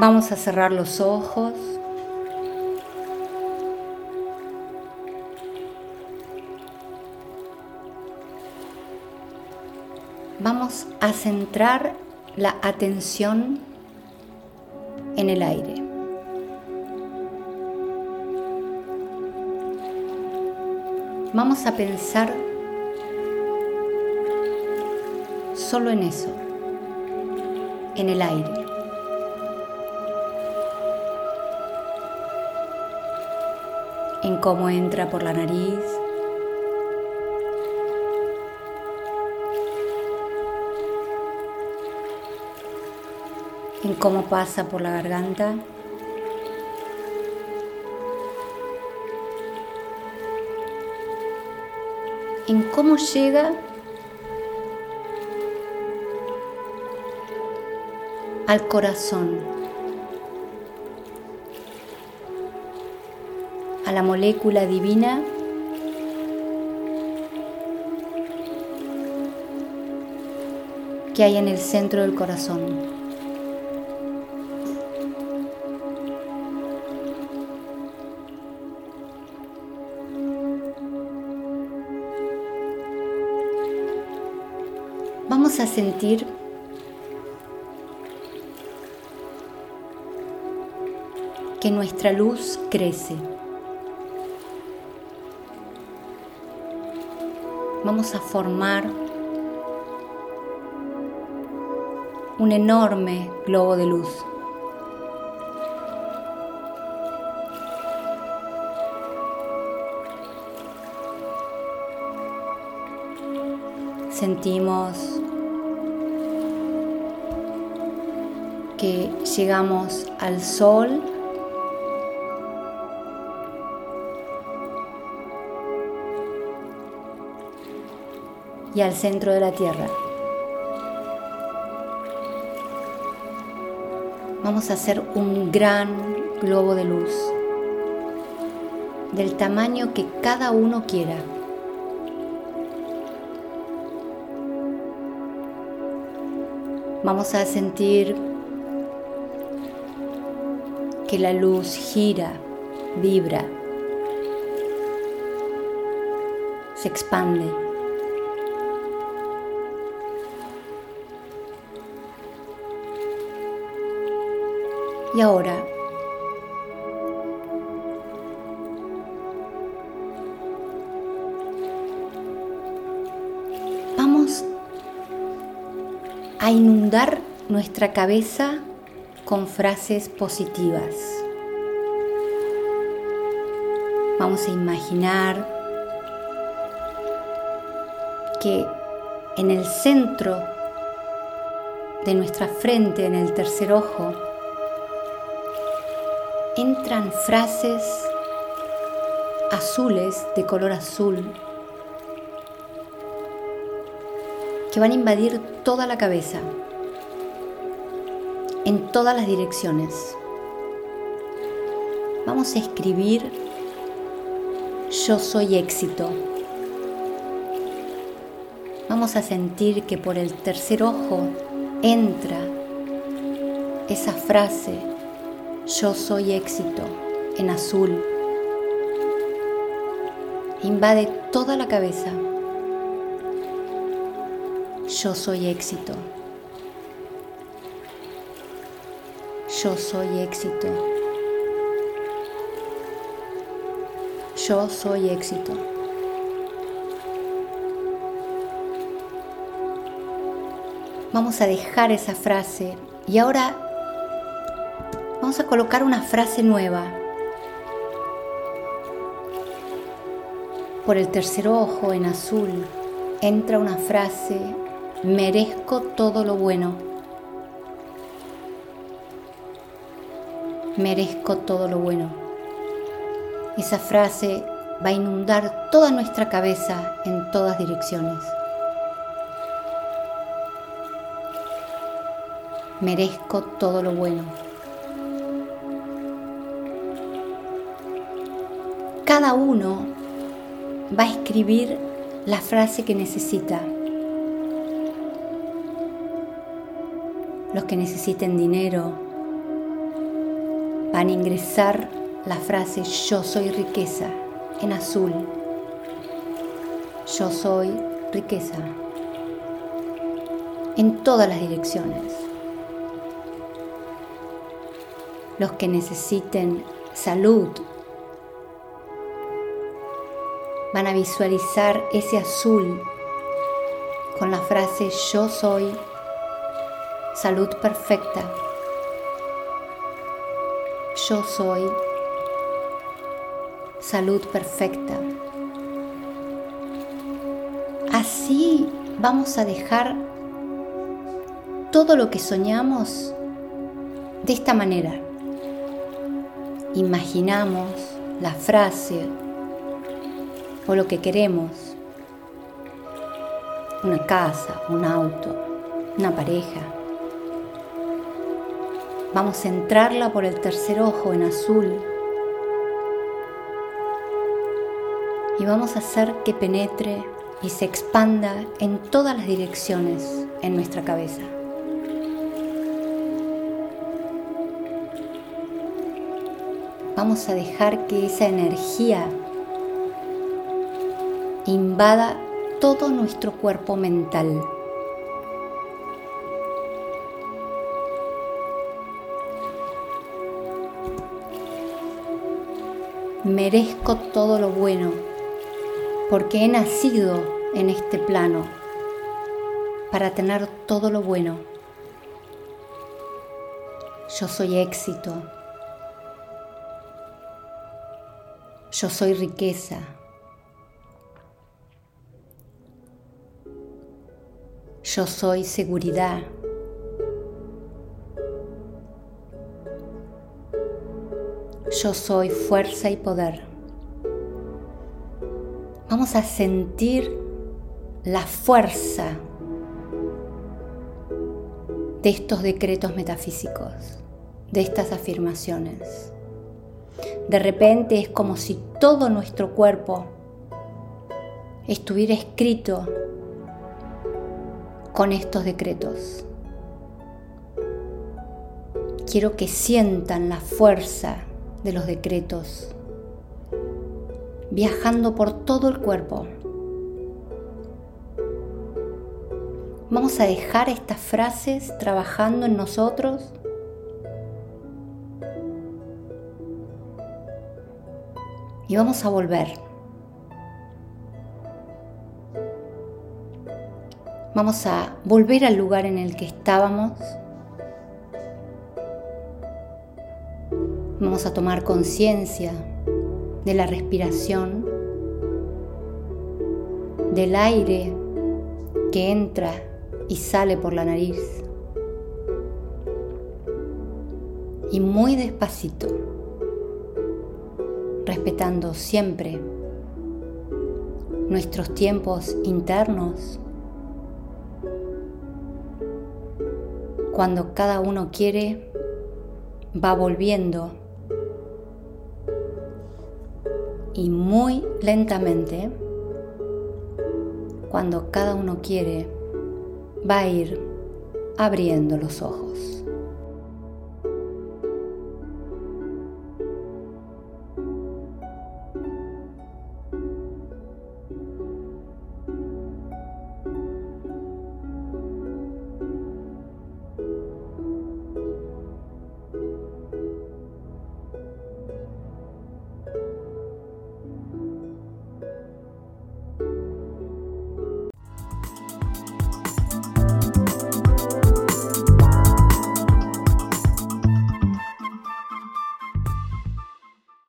Vamos a cerrar los ojos. Vamos a centrar la atención en el aire. Vamos a pensar solo en eso, en el aire. Cómo entra por la nariz, en cómo pasa por la garganta. En cómo llega al corazón, a la molécula divina que hay en el centro del corazón. Vamos a sentir que nuestra luz crece. Vamos a formar un enorme globo de luz. Sentimos que llegamos al sol y al centro de la Tierra. Vamos a hacer un gran globo de luz del tamaño que cada uno quiera. Vamos a sentir que la luz gira, vibra, se expande. Y ahora, vamos a inundar nuestra cabeza con frases positivas. Vamos a imaginar que en el centro de nuestra frente, en el tercer ojo, entran frases azules de color azul que van a invadir toda la cabeza, en todas las direcciones. Vamos a escribir yo soy éxito. Vamos a sentir que por el tercer ojo entra esa frase yo soy éxito en azul. Invade toda la cabeza. Yo soy éxito. Yo soy éxito. Yo soy éxito. Vamos a dejar esa frase y ahora vamos a colocar una frase nueva. Por el tercer ojo en azul entra una frase, merezco todo lo bueno. Merezco todo lo bueno. Esa frase va a inundar toda nuestra cabeza en todas direcciones. Merezco todo lo bueno. Cada uno va a escribir la frase que necesita. Los que necesiten dinero, van a ingresar la frase yo soy riqueza en azul. Yo soy riqueza en todas las direcciones. Los que necesiten salud van a visualizar ese azul con la frase yo soy salud perfecta. Yo soy salud perfecta. Así vamos a dejar todo lo que soñamos de esta manera. Imaginamos la frase o lo que queremos. Una casa, un auto, una pareja. Vamos a entrarla por el tercer ojo en azul y vamos a hacer que penetre y se expanda en todas las direcciones en nuestra cabeza. Vamos a dejar que esa energía invada todo nuestro cuerpo mental. Merezco todo lo bueno porque he nacido en este plano para tener todo lo bueno. Yo soy éxito. Yo soy riqueza. Yo soy seguridad. Yo soy fuerza y poder vamos a sentir la fuerza de estos decretos metafísicos, de estas afirmaciones. De repente es como si todo nuestro cuerpo estuviera escrito con estos decretos. Quiero que sientan la fuerza de los decretos viajando por todo el cuerpo. Vamos a dejar estas frases trabajando en nosotros. Y vamos a volver. Vamos a volver al lugar en el que estábamos. Vamos a tomar conciencia de la respiración, del aire que entra y sale por la nariz. Y muy despacito, respetando siempre nuestros tiempos internos, cuando cada uno quiere, va volviendo y muy lentamente, cuando cada uno quiere, va a ir abriendo los ojos.